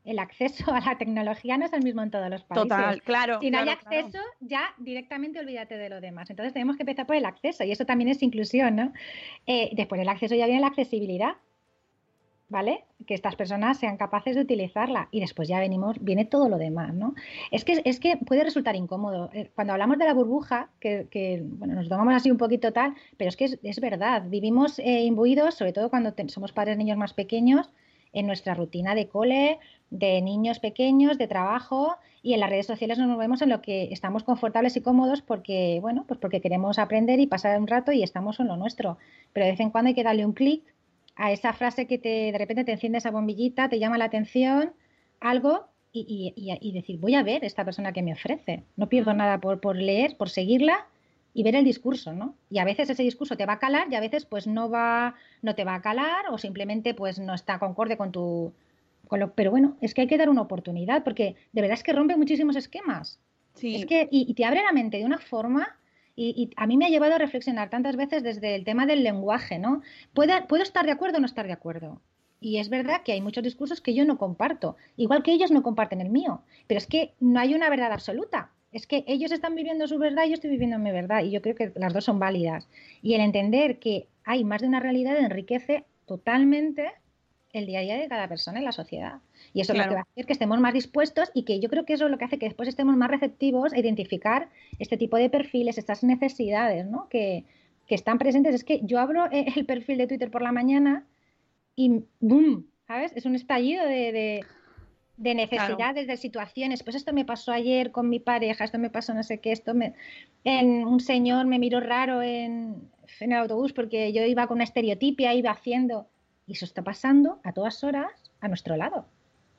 el acceso a la tecnología no es el mismo en todos los países. Total, claro. Si no hay claro. acceso, ya directamente olvídate de lo demás. Entonces tenemos que empezar por el acceso y eso también es inclusión, ¿no? Eh, después del acceso ya viene la accesibilidad, ¿vale? Que estas personas sean capaces de utilizarla y después ya venimos, viene todo lo demás, ¿no? Es que, es que puede resultar incómodo. Eh, Cuando hablamos de la burbuja, que, bueno, nos tomamos así un poquito tal, pero es que es, es verdad, vivimos eh, imbuidos, sobre todo cuando somos padres niños más pequeños, en nuestra rutina de cole, de niños pequeños, de trabajo y en las redes sociales nos movemos en lo que estamos confortables y cómodos porque, bueno, pues porque queremos aprender y pasar un rato y estamos en lo nuestro. Pero de vez en cuando hay que darle un clic a esa frase que te, de repente te enciende esa bombillita, te llama la atención, algo y, y- y- y decir, voy a ver esta persona que me ofrece. No pierdo nada por, por leer, por seguirla y ver el discurso, ¿no? Y a veces ese discurso te va a calar y a veces pues no va, no te va a calar o simplemente pues no está concorde con tu... Con lo, pero bueno, es que hay que dar una oportunidad porque de verdad es que rompe muchísimos esquemas. Sí. Es que, y, y te abre la mente de una forma y, a mí me ha llevado a reflexionar tantas veces desde el tema del lenguaje, ¿no? Puedo, puedo estar de acuerdo o no estar de acuerdo. Y es verdad que hay muchos discursos que yo no comparto, igual que ellos no comparten el mío, pero es que no hay una verdad absoluta. Es que ellos están viviendo su verdad y yo estoy viviendo mi verdad y yo creo que las dos son válidas. Y el entender que hay más de una realidad enriquece totalmente el día a día de cada persona en la sociedad. Y eso es lo Claro. que va a hacer que estemos más dispuestos y que yo creo que eso es lo que hace que después estemos más receptivos a identificar este tipo de perfiles, estas necesidades ¿no? que, que están presentes. Es que yo abro eh, el perfil de Twitter por la mañana y ¡boom! ¿Sabes? Es un estallido de, de, de necesidades, de situaciones. Pues esto me pasó ayer con mi pareja, esto me pasó no sé qué, esto me... En, un señor me miró raro en, en el autobús porque yo iba con una estereotipia, iba haciendo... Y eso está pasando a todas horas a nuestro lado.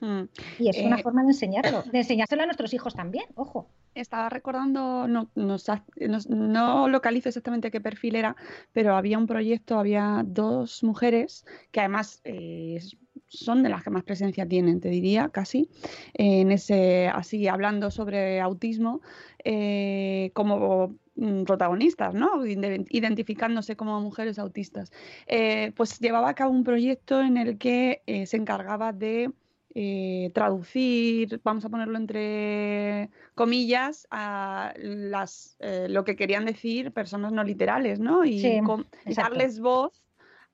Mm. Y es una Eh, forma de enseñarlo, de enseñárselo a nuestros hijos también, ojo. Estaba recordando, no, no, localizo exactamente qué perfil era, pero había un proyecto, había dos mujeres que además eh, son de las que más presencia tienen, te diría, casi, en ese, así hablando sobre autismo, eh, como protagonistas, ¿no? Ide- Identificándose como mujeres autistas. Eh, pues llevaba a cabo un proyecto en el que eh, se encargaba de eh, traducir, vamos a ponerlo entre comillas, a las, lo que querían decir personas no literales, ¿no? Y, Sí, darles voz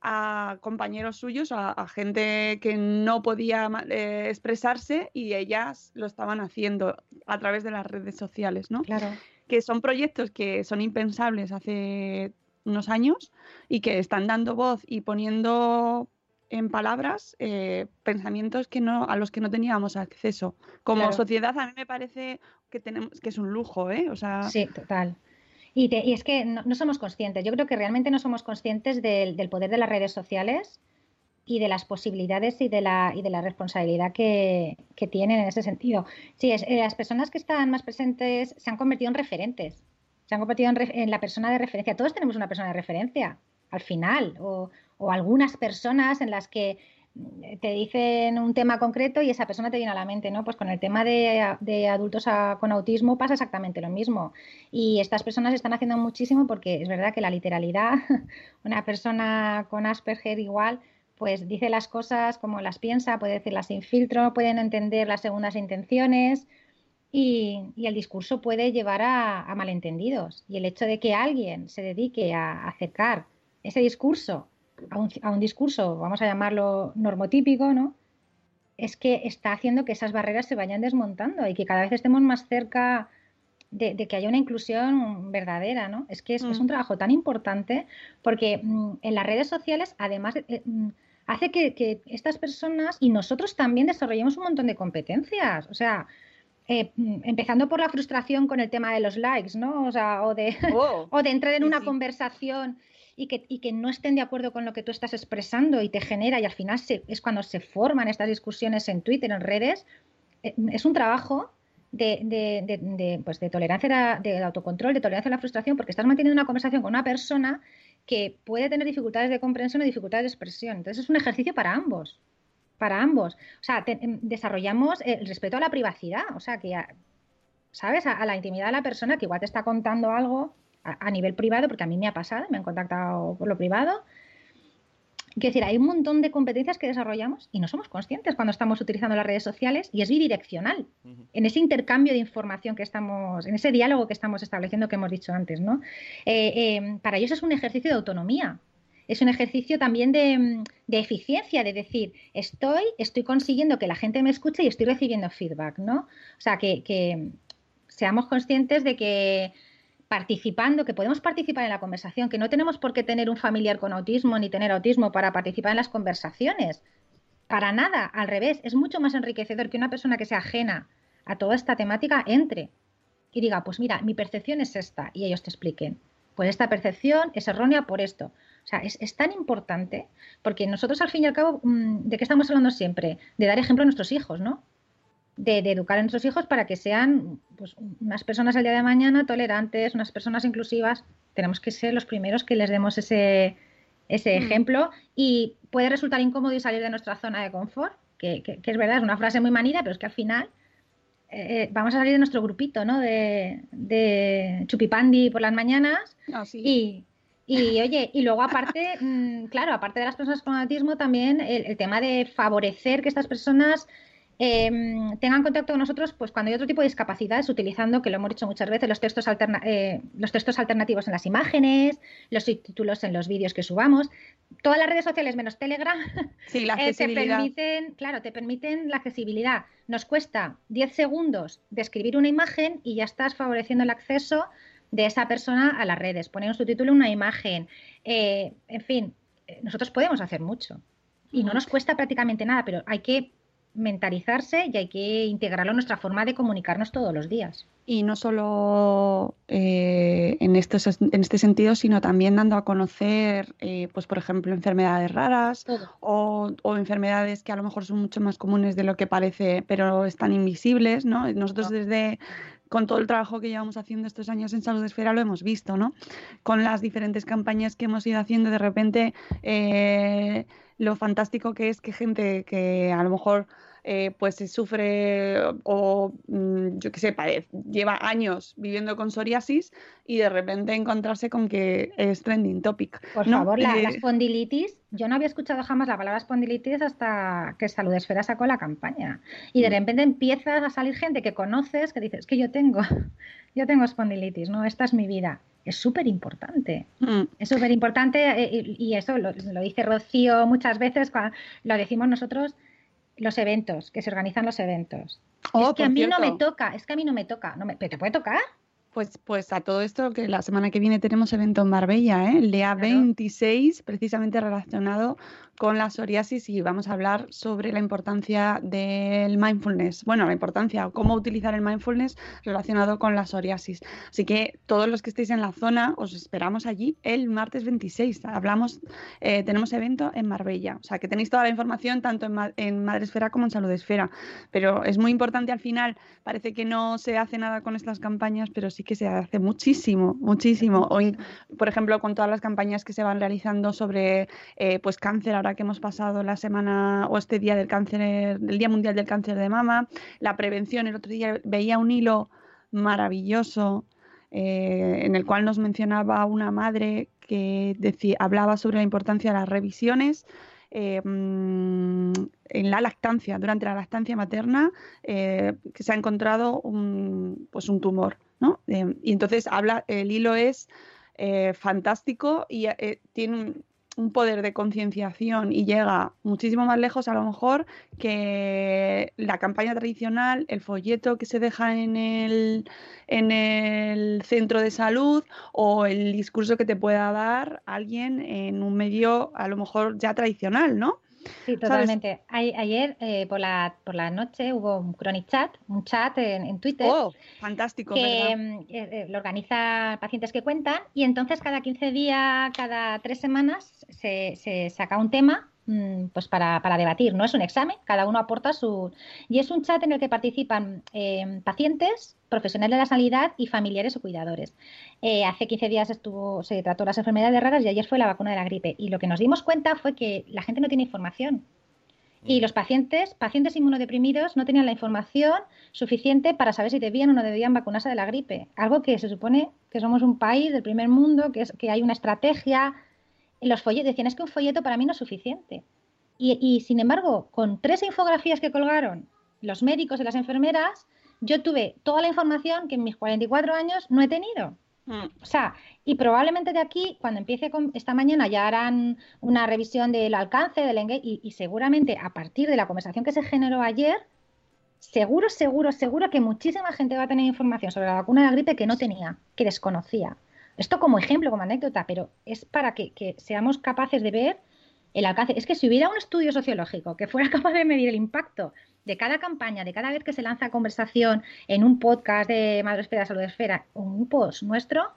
a compañeros suyos, a, a gente que no podía eh, expresarse y ellas lo estaban haciendo a través de las redes sociales, ¿no? Claro. Que son proyectos que son impensables hace unos años y que están dando voz y poniendo en palabras eh, pensamientos que no, a los que no teníamos acceso. Como Claro. sociedad a mí me parece que tenemos que es un lujo, ¿eh? O sea, Sí, total. Y, te- y es que no, no somos conscientes. Yo creo que realmente no somos conscientes del, del poder de las redes sociales y de las posibilidades y de la, y de la responsabilidad que, que tienen en ese sentido. Sí, es- eh, las personas que están más presentes se han convertido en referentes, se han convertido en, en la persona de referencia. Todos tenemos una persona de referencia al final, o, o algunas personas en las que mm, te dicen un tema concreto y esa persona te viene a la mente, ¿no? Pues con el tema de, de adultos a- con autismo pasa exactamente lo mismo. Y estas personas están haciendo muchísimo porque es verdad que la literalidad, *laughs* una persona con Asperger igual, pues dice las cosas como las piensa, puede decirlas sin filtro, pueden entender las segundas intenciones y, y el discurso puede llevar a, a malentendidos. Y el hecho de que alguien se dedique a acercar ese discurso a un, a un discurso, vamos a llamarlo normotípico, ¿no? Es que está haciendo que esas barreras se vayan desmontando y que cada vez estemos más cerca de, de que haya una inclusión verdadera, ¿no? Es que es, es Mm. un trabajo tan importante porque mm, en las redes sociales, además, eh, mm, hace que, que estas personas y nosotros también desarrollemos un montón de competencias. O sea, eh, empezando por la frustración con el tema de los likes, ¿no? O sea, o de, Oh, *laughs* o de entrar en sí, una sí. conversación y que, y que no estén de acuerdo con lo que tú estás expresando y te genera, y al final se- es cuando se forman estas discusiones en Twitter, en redes, eh, es un trabajo de, de- de- de, pues tolerancia, de, autocontrol, de tolerancia a la frustración, porque estás manteniendo una conversación con una persona que puede tener dificultades de comprensión o dificultades de expresión. Entonces es un ejercicio para ambos, para ambos. O sea, em, desarrollamos el respeto a la privacidad, o sea, que, a- ¿sabes? A, a la intimidad de la persona que igual te está contando algo a, a nivel privado, porque a mí me ha pasado, me han contactado por lo privado. Quiero decir, hay un montón de competencias que desarrollamos y no somos conscientes cuando estamos utilizando las redes sociales y es bidireccional en ese intercambio de información que estamos, en ese diálogo que estamos estableciendo que hemos dicho antes, ¿no? Eh, eh, para ellos es un ejercicio de autonomía. Es un ejercicio también de, mm, de eficiencia, de decir, estoy, estoy consiguiendo que la gente me escuche y estoy recibiendo feedback, ¿no? O sea, que, que seamos conscientes de que participando, que podemos participar en la conversación, que no tenemos por qué tener un familiar con autismo ni tener autismo para participar en las conversaciones. Para nada, al revés, es mucho más enriquecedor que una persona que sea ajena a toda esta temática entre y diga, pues mira, mi percepción es esta, y ellos te expliquen, pues esta percepción es errónea por esto. O sea, es, es tan importante, porque nosotros al fin y al cabo, mm, ¿de qué estamos hablando siempre? De dar ejemplo a nuestros hijos, ¿no? De, de educar a nuestros hijos para que sean pues, unas personas al día de mañana tolerantes, unas personas inclusivas. Tenemos que ser los primeros que les demos ese, ese Mm. ejemplo y puede resultar incómodo y salir de nuestra zona de confort, que, que- que es verdad, es una frase muy manida, pero es que al final eh, vamos a salir de nuestro grupito, ¿no? De, de chupipandi por las mañanas Ah, sí. y, y, oye, y luego aparte, *laughs* mm, claro, aparte de las personas con autismo, también el, el tema de favorecer que estas personas eh, tengan contacto con nosotros pues cuando hay otro tipo de discapacidades, utilizando, que lo hemos dicho muchas veces, los textos, alterna- eh, los textos alternativos en las imágenes, los subtítulos en los vídeos que subamos. Todas las redes sociales menos Telegram *laughs* Sí, la eh, te permiten, claro, te permiten la accesibilidad. Nos cuesta 10 segundos de escribir una imagen y ya estás favoreciendo el acceso de esa persona a las redes. Poner un subtítulo, una imagen. eh, en fin, nosotros podemos hacer mucho. Y no nos cuesta prácticamente nada, pero hay que mentalizarse y hay que integrarlo en nuestra forma de comunicarnos todos los días. Y no solo eh, en, estos, en este sentido, sino también dando a conocer, eh, pues por ejemplo, enfermedades raras o enfermedades que a lo mejor son mucho más comunes de lo que parece, pero están invisibles, ¿no? Nosotros desde, con todo el trabajo que llevamos haciendo estos años en Salud Esfera lo hemos visto, ¿no? Con las diferentes campañas que hemos ido haciendo, de repente eh, lo fantástico que es que gente que a lo mejor eh, pues se sufre o mm, yo qué sé, pare- lleva años viviendo con psoriasis y de repente encontrarse con que es trending topic. Por ¿no? favor, la, Eh, la espondilitis, yo no había escuchado jamás la palabra espondilitis hasta que Salud Esfera sacó la campaña. Y Mm. de repente empiezas a salir gente que conoces que dices, que yo tengo, *laughs* yo tengo espondilitis, ¿no? Esta es mi vida. Es súper importante. mm, Es súper importante y, y eso lo, lo dice Rocío muchas veces, lo decimos nosotros, los eventos, que se organizan los eventos. Oh, es que a mí no me toca, es que a mí no me toca. No me, ¿Pero te puede tocar? Pues, pues a todo esto, que la semana que viene tenemos evento en Marbella, ¿eh? el día Claro. 26, precisamente relacionado con la psoriasis y vamos a hablar sobre la importancia del mindfulness. Bueno, la importancia o cómo utilizar el mindfulness relacionado con la psoriasis. Así que todos los que estéis en la zona, os esperamos allí el martes 26. Hablamos, eh, tenemos evento en Marbella. O sea que tenéis toda la información tanto en, Ma- en Madre Esfera como en Salud Esfera. Pero es muy importante al final. Parece que no se hace nada con estas campañas, pero sí que se hace muchísimo, muchísimo. In- por ejemplo, con todas las campañas que se van realizando sobre eh, pues cáncer, que hemos pasado la semana o este día del cáncer, del Día Mundial del Cáncer de Mama, la prevención. El otro día veía un hilo maravilloso eh, en el cual nos mencionaba una madre que decía, hablaba sobre la importancia de las revisiones eh, mm, en la lactancia, durante la lactancia materna, eh, que se ha encontrado un, pues un tumor, ¿no? Y entonces habla, el hilo es fantástico y tiene un, un poder de concienciación y llega muchísimo más lejos a lo mejor que la campaña tradicional, el folleto que se deja en el, en el centro de salud o el discurso que te pueda dar alguien en un medio a lo mejor ya tradicional, ¿no? Sí, totalmente. Ay- ayer eh, por, la, por la noche hubo un Chronic Chat, un chat en, en Twitter. Oh, fantástico, que mm, eh, eh, lo organiza pacientes que cuentan y entonces cada 15 días, cada tres semanas se, se saca un tema pues para, para debatir. No es un examen, cada uno aporta su... Y es un chat en el que participan eh, pacientes, profesionales de la sanidad y familiares o cuidadores. Eh, hace 15 días estuvo, se trató las enfermedades raras y ayer fue la vacuna de la gripe. Y lo que nos dimos cuenta fue que la gente no tiene información. Y los pacientes, pacientes inmunodeprimidos, no tenían la información suficiente para saber si debían o no debían vacunarse de la gripe. Algo que se supone que somos un país del primer mundo, que, es, que hay una estrategia. En los folletos decían, es que un folleto para mí no es suficiente. Y, y, sin embargo, con tres infografías que colgaron los médicos y las enfermeras, yo tuve toda la información que en mis 44 años no he tenido. Mm. O sea, y probablemente de aquí, cuando empiece con esta mañana, ya harán una revisión del alcance del engage y, y seguramente a partir de la conversación que se generó ayer, seguro, seguro, seguro que muchísima gente va a tener información sobre la vacuna de la gripe que no tenía, que desconocía. Esto como ejemplo, como anécdota, pero es para que, que seamos capaces de ver el alcance. Es que si hubiera un estudio sociológico que fuera *laughs* capaz de medir el impacto de cada campaña, de cada vez que se lanza conversación en un podcast de Madre Esfera, Salud Esfera, o un post nuestro,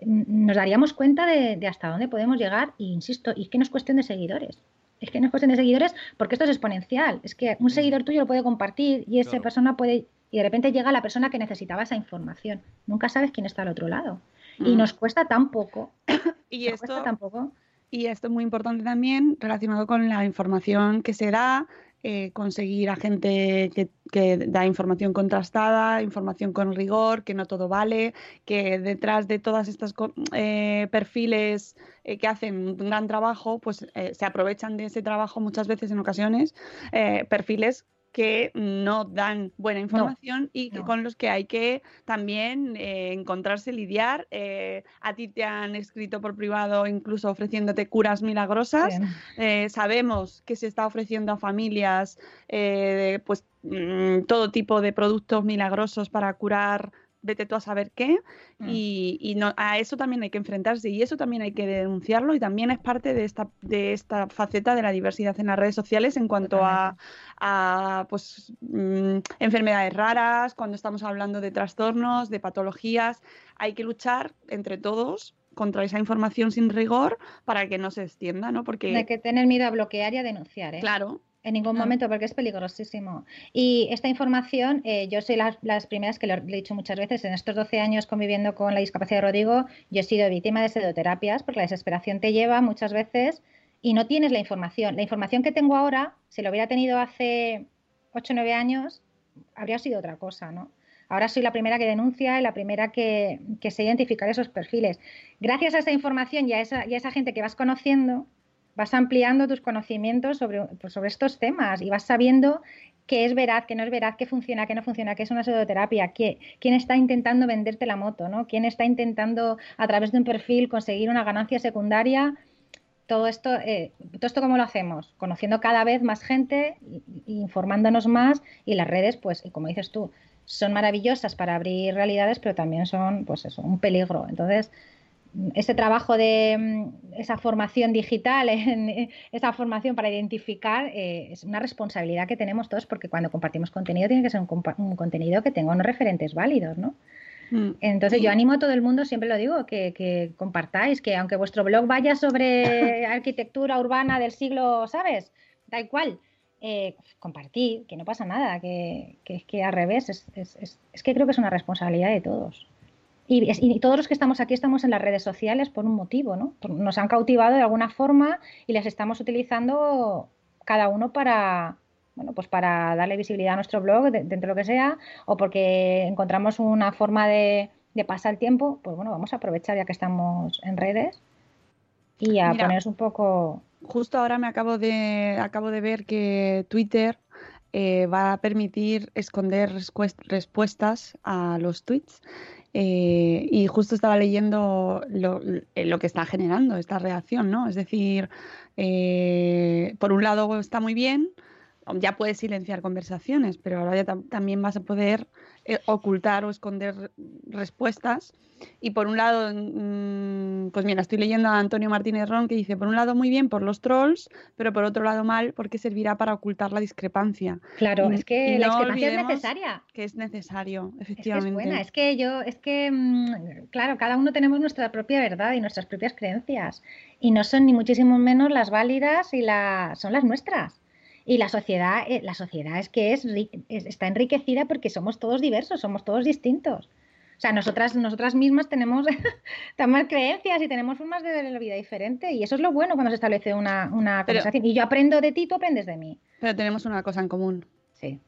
nos daríamos cuenta de, de, hasta dónde podemos llegar. E insisto, y es que no es cuestión de seguidores, es que no es cuestión de seguidores porque esto es exponencial. Es que un seguidor tuyo lo puede compartir y esa Claro. persona puede y de repente llega la persona que necesitaba esa información. Nunca sabes quién está al otro lado. Y nos cuesta tan poco. *coughs* Y nos esto. Y esto es muy importante también relacionado con la información que se da, eh, conseguir a gente que, que da información contrastada, información con rigor, que no todo vale, que detrás de todas estas eh, perfiles eh, que hacen un gran trabajo, pues eh, se aprovechan de ese trabajo muchas veces en ocasiones, eh, perfiles que no dan buena información y que- no. con los que hay que también eh, encontrarse, lidiar. Eh, a ti te han escrito por privado incluso ofreciéndote curas milagrosas. Eh, sabemos que se está ofreciendo a familias pues mm, todo tipo de productos milagrosos para curar vete tú a saber qué Mm. y, y no, a eso también hay que enfrentarse y eso también hay que denunciarlo y también es parte de esta, de esta faceta de la diversidad en las redes sociales en cuanto a, a, pues, mm, enfermedades raras, cuando estamos hablando de trastornos, de patologías, hay que luchar entre todos contra esa información sin rigor para que no se extienda, ¿no? Porque, hay que tener miedo a bloquear y a denunciar, ¿eh? claro, En ningún Claro. momento, porque es peligrosísimo. Y esta información, eh, yo soy las, las primeras que lo, lo he dicho muchas veces, en estos 12 años conviviendo con la discapacidad de Rodrigo, yo he sido víctima de pseudoterapias, porque la desesperación te lleva muchas veces y no tienes la información. La información que tengo ahora, si lo hubiera tenido hace 8 o 9 años, habría sido otra cosa, ¿no? Ahora soy la primera que denuncia y la primera que, que sé identificar esos perfiles. Gracias a esa información y a esa, y a esa gente que vas conociendo, vas ampliando tus conocimientos sobre, pues, sobre estos temas y vas sabiendo qué es veraz, qué no es veraz, qué funciona, qué no funciona, qué es una pseudoterapia, qué, quién está intentando venderte la moto, ¿no? quién está intentando a través de un perfil conseguir una ganancia secundaria. Todo esto, eh, todo esto cómo lo hacemos, conociendo cada vez más gente, informándonos más y las redes, pues, y como dices tú, son maravillosas para abrir realidades, pero también son, pues eso, un peligro. Entonces, ese trabajo de mm, esa formación digital, en- *laughs* esa formación para identificar, eh, es una responsabilidad que tenemos todos porque cuando compartimos contenido tiene que ser un, un contenido que tenga unos referentes válidos, ¿no? Mm. Entonces yo animo a todo el mundo, siempre lo digo, que, que compartáis, que aunque vuestro blog vaya sobre *laughs* arquitectura urbana del siglo, ¿sabes? Da igual, eh, compartid, que no pasa nada, que, que, que al revés, es, es, es, es que creo que es una responsabilidad de todos. Y, todos los que estamos aquí estamos en las redes sociales por un motivo, ¿no? Nos han cautivado de alguna forma y las estamos utilizando cada uno para, bueno, pues para darle visibilidad a nuestro blog, de- dentro de lo que sea, o porque encontramos una forma de, de pasar el tiempo, pues bueno, vamos a aprovechar ya que estamos en redes y a Mira. poneros un poco... Justo ahora me acabo de, acabo de ver que Twitter eh, va a permitir esconder respuestas a los tweets. Eh, y justo estaba leyendo lo, eh, lo que está generando esta reacción, ¿no? Es decir, eh, por un lado está muy bien, ya puedes silenciar conversaciones, pero ahora ya tam- también vas a poder eh, ocultar o esconder respuestas. Y por un lado, mm, pues mira, estoy leyendo a Antonio Martínez Ron que dice, por un lado muy bien por los trolls, pero por otro lado mal porque servirá para ocultar la discrepancia, Claro, Y- es que la no discrepancia es necesaria. que es necesario, Es que es efectivamente. buena, es que yo, es que, mm, claro, cada uno tenemos nuestra propia verdad y nuestras propias creencias. Y no son ni muchísimo menos las válidas y las, son las nuestras. Y la sociedad, eh, la sociedad es que es, está enriquecida porque somos todos diversos, somos todos distintos. O sea, nosotras, nosotras mismas tenemos, *laughs* tenemos creencias y tenemos formas de ver la vida diferente. Y eso es lo bueno cuando se establece una, una Pero- conversación. Y yo aprendo de ti, tú aprendes de mí. Pero tenemos una cosa en común. Sí.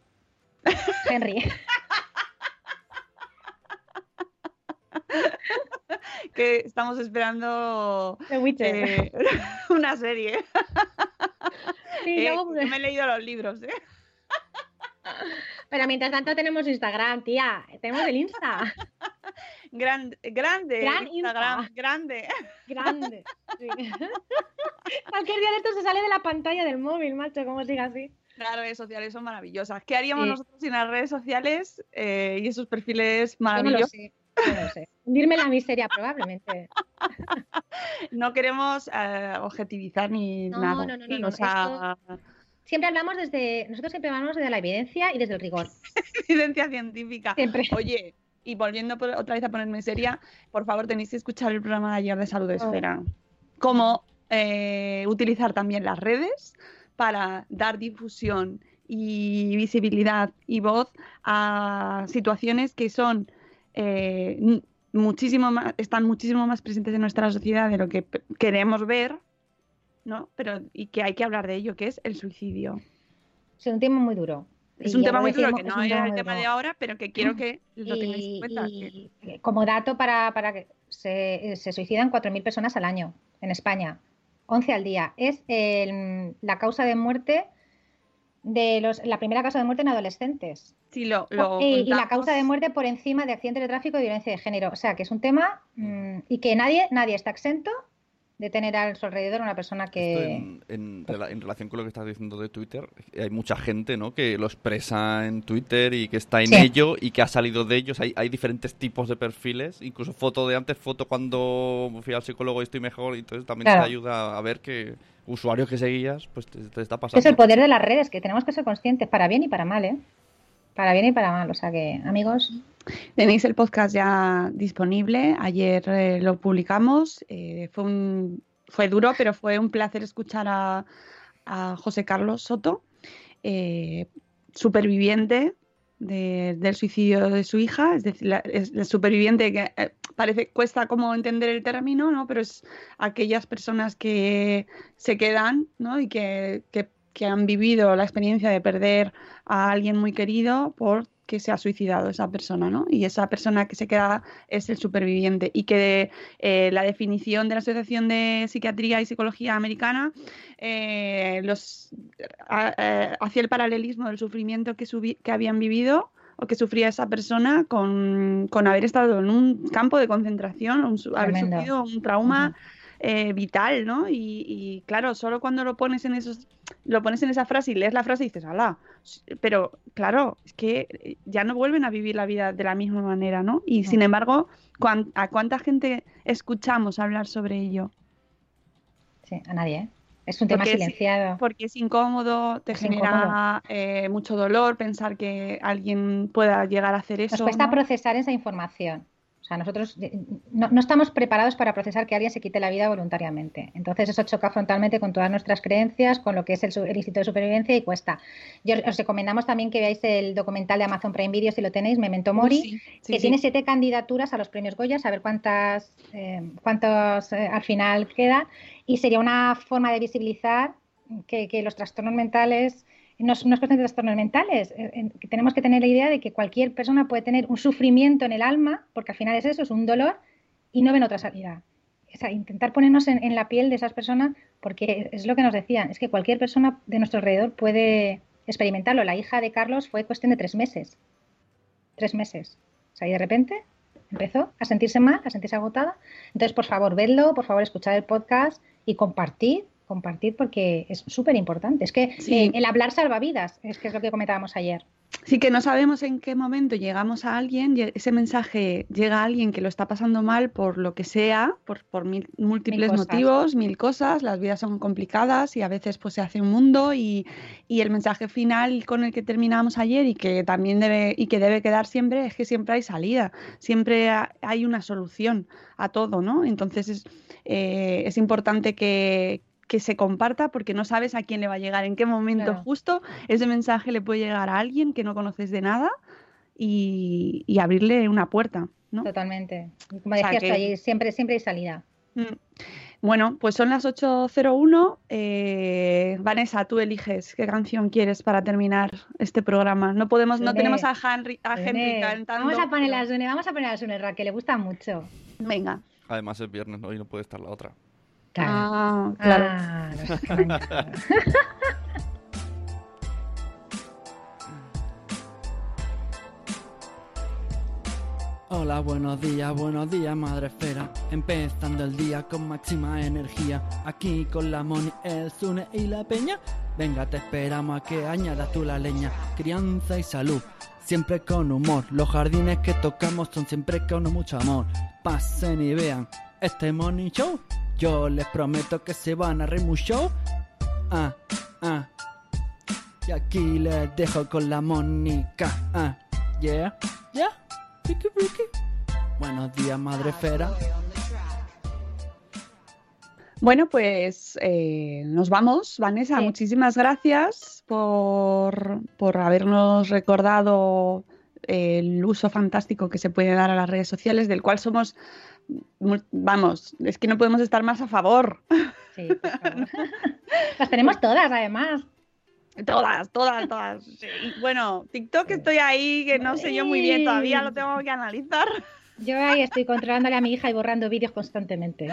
Henry. *laughs* que estamos esperando eh, *laughs* una serie. Sí, Eh, luego- yo me he leído los libros, ¿eh? Pero mientras tanto tenemos Instagram, tía. Tenemos el Insta. *laughs* Gran- grande, Gran Instagram, Insta. grande. Grande. *laughs* Sí. *laughs* Cualquier día de esto se sale de la pantalla del móvil, macho, como siga así. Las redes sociales son maravillosas. ¿Qué haríamos Sí. nosotros sin las redes sociales eh, y esos perfiles Yo no lo maravillosos? sé. No lo sé. Hundirme la miseria, probablemente. *laughs* No queremos eh, objetivizar ni No, nada. no, no, no, no, o sea, Siempre hablamos desde. Nosotros siempre hablamos desde la evidencia y desde el rigor. *laughs* evidencia científica. Siempre. Oye, y volviendo por- otra vez a ponerme seria, por favor tenéis que escuchar el programa de ayer de Salud Oh. Esfera. Cómo eh, utilizar también las redes para dar difusión y visibilidad y voz a situaciones que son eh, muchísimo más, están muchísimo más presentes en nuestra sociedad de lo que queremos ver, ¿no? Pero y que hay que hablar de ello, que es el suicidio. Es un tema muy duro. Es un tema muy duro que no es el tema de ahora, pero que quiero que *clears throat* lo tengáis en Y, cuenta. que- y como dato para, para que se, se suicidan 4.000 personas al año en España, 11 al día. Es el- la causa de muerte de los, la primera causa de muerte en adolescentes. Sí, lo, lo y, y la causa de muerte por encima de accidentes de tráfico y violencia de género. O sea, que es un tema mm, y que nadie, nadie está exento de tener a su alrededor una persona que... en, en rela- en relación con lo que estás diciendo de Twitter, hay mucha gente ¿no? que lo expresa en Twitter y que está en Sí. ello y que ha salido de ellos. Hay, hay diferentes tipos de perfiles, incluso foto de antes, foto cuando fui al psicólogo y estoy mejor. Y entonces también Claro. te ayuda a ver que usuarios que seguías, pues te, te está pasando. Es el poder de las redes, que tenemos que ser conscientes, para bien y para mal, ¿eh? Para bien y para mal. O sea que, amigos, Tenéis el podcast ya disponible. Ayer eh, lo publicamos. Eh, fue, un, fue duro, pero fue un placer escuchar a, José Carlos Soto, eh, superviviente de- del suicidio de su hija. Es decir, la, la superviviente que eh, parece cuesta como entender el término, ¿no? Pero es aquellas personas que se quedan, ¿no? Y que, que que han vivido la experiencia de perder a alguien muy querido porque se ha suicidado esa persona, ¿no? Y esa persona que se queda es el superviviente. Y que eh, la definición de la Asociación de Psiquiatría y Psicología Americana eh, los, eh, hacía el paralelismo del sufrimiento que, subi- que habían vivido o que sufría esa persona con, con haber estado en un campo de concentración, un haber sufrido un trauma eh, vital, ¿no? Y, y, claro, solo cuando lo pones en esos, lo pones en esa frase y lees la frase y dices, ala, pero claro, es que eh, ya no vuelven a vivir la vida de la misma manera, ¿no? Y sin embargo, ¿cuán- ¿a cuánta gente escuchamos hablar sobre ello? sí, a nadie, ¿eh? Es un tema Porque es- silenciado. Porque es incómodo, te Es genera eh, mucho dolor pensar que alguien pueda llegar a hacer eso. Nos cuesta ¿no? procesar esa información. O sea, nosotros eh, no, no estamos preparados para procesar que alguien se quite la vida voluntariamente. Entonces eso choca frontalmente con todas nuestras creencias, con lo que es el, el Instituto de Supervivencia y cuesta. Yo os recomendamos también que veáis el documental de Amazon Prime Video si lo tenéis, Memento Mori, Sí, sí, que sí. tiene siete candidaturas a los premios Goya, a ver cuántas, eh, cuántos eh, al final quedan. Y sería una forma de visibilizar que, que los trastornos mentales no es, no es cuestión de trastornos mentales, eh, tenemos que tener la idea de que cualquier persona puede tener un sufrimiento en el alma, porque al final es eso, es un dolor, y no ven otra salida. O sea, intentar ponernos en, en la piel de esas personas, porque es lo que nos decían, es que cualquier persona de nuestro alrededor puede experimentarlo. La hija de Carlos fue cuestión de tres meses. Tres meses. O sea, y de repente empezó a sentirse mal, a sentirse agotada. Entonces, por favor, vedlo, por favor, escuchad el podcast y compartid, compartid porque es súper importante. Es que Sí. eh, el hablar salva vidas, es que es lo que comentábamos ayer. Sí que no sabemos en qué momento llegamos a alguien, ese mensaje llega a alguien que lo está pasando mal por lo que sea, por, por mil- múltiples cosas. motivos, mil cosas, las vidas son complicadas y a veces pues se hace un mundo y, y el mensaje final con el que terminamos ayer y que también debe y que debe quedar siempre es que siempre hay salida, siempre ha- hay una solución a todo, ¿no? Entonces es, eh, es importante que, que se comparta porque no sabes a quién le va a llegar, en qué momento Claro. justo ese mensaje le puede llegar a alguien que no conoces de nada y, y abrirle una puerta, ¿no? Totalmente. Y Como O sea decías que- siempre, siempre hay salida. Mm. Bueno, pues son las 8.01. Eh, Vanessa, tú eliges qué canción quieres para terminar este programa. No podemos, no tenemos a Henry, a Henry cantando. Vamos a poner las Sune, vamos a poner las Sune, que le gusta mucho. Venga. Además es viernes, ¿no? Y no puede estar la otra. Ah, claro. Ah. *laughs* Hola, buenos días, buenos días, madre esfera. Empezando el día con máxima energía. Aquí con la Moni, el Zune y la Peña. Venga, te esperamos a que añadas tú la leña. Crianza y salud, siempre con humor. Los jardines que tocamos son siempre con mucho amor. Pasen y vean este Money Show. Yo les prometo que se van a reír mucho. Ah, ah. Y aquí les dejo con la Mónica. Ah, yeah, yeah. Ricky, Ricky. Buenos días, madre esfera. Bueno, pues eh, nos vamos. Vanessa, Sí. muchísimas gracias por, por habernos recordado el uso fantástico que se puede dar a las redes sociales, del cual somos, vamos, es que no podemos estar más a favor. Sí, por favor. Las tenemos todas, además. Todas, todas, todas. Sí. Bueno, TikTok estoy ahí, que no sé yo muy bien todavía, lo tengo que analizar. Yo ahí estoy controlándole a mi hija y borrando vídeos constantemente.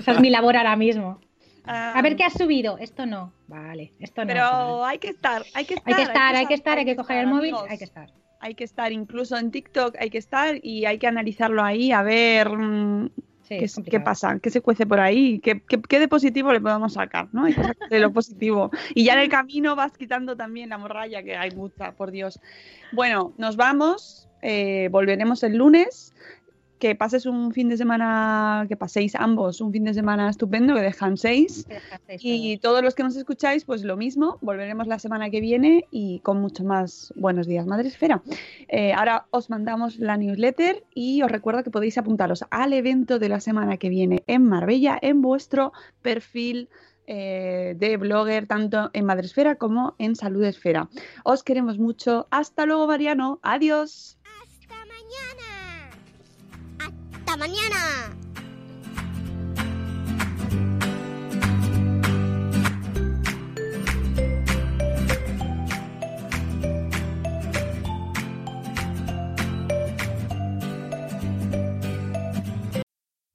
Esa es *laughs* mi labor ahora mismo. A ver qué has subido. Esto no. Vale, esto no. Pero hay que estar, hay que estar. Hay que estar, hay que estar, hay que coger el móvil, amigos. hay que estar. Hay que estar, incluso en TikTok hay que estar y hay que analizarlo ahí a ver mm, Sí, qué, pasa, qué se cuece por ahí, qué, qué- qué de positivo le podemos sacar, ¿no? Hay que sacar de lo *laughs* positivo. Y ya en el camino vas quitando también la morralla, que hay mucha, por Dios. Bueno, nos vamos, eh, volveremos el lunes. Que pases un fin de semana, que paséis ambos un fin de semana estupendo, que descanséis. Que dejasteis Y todos los que nos escucháis, pues lo mismo, volveremos la semana que viene y con mucho más buenos días, Madre Esfera. Eh, ahora os mandamos la newsletter y os recuerdo que podéis apuntaros al evento de la semana que viene en Marbella en vuestro perfil eh, de blogger, tanto en Madresfera como en Salud Esfera. Os queremos mucho. Hasta luego, Mariano. Adiós. Hasta mañana. Hasta mañana.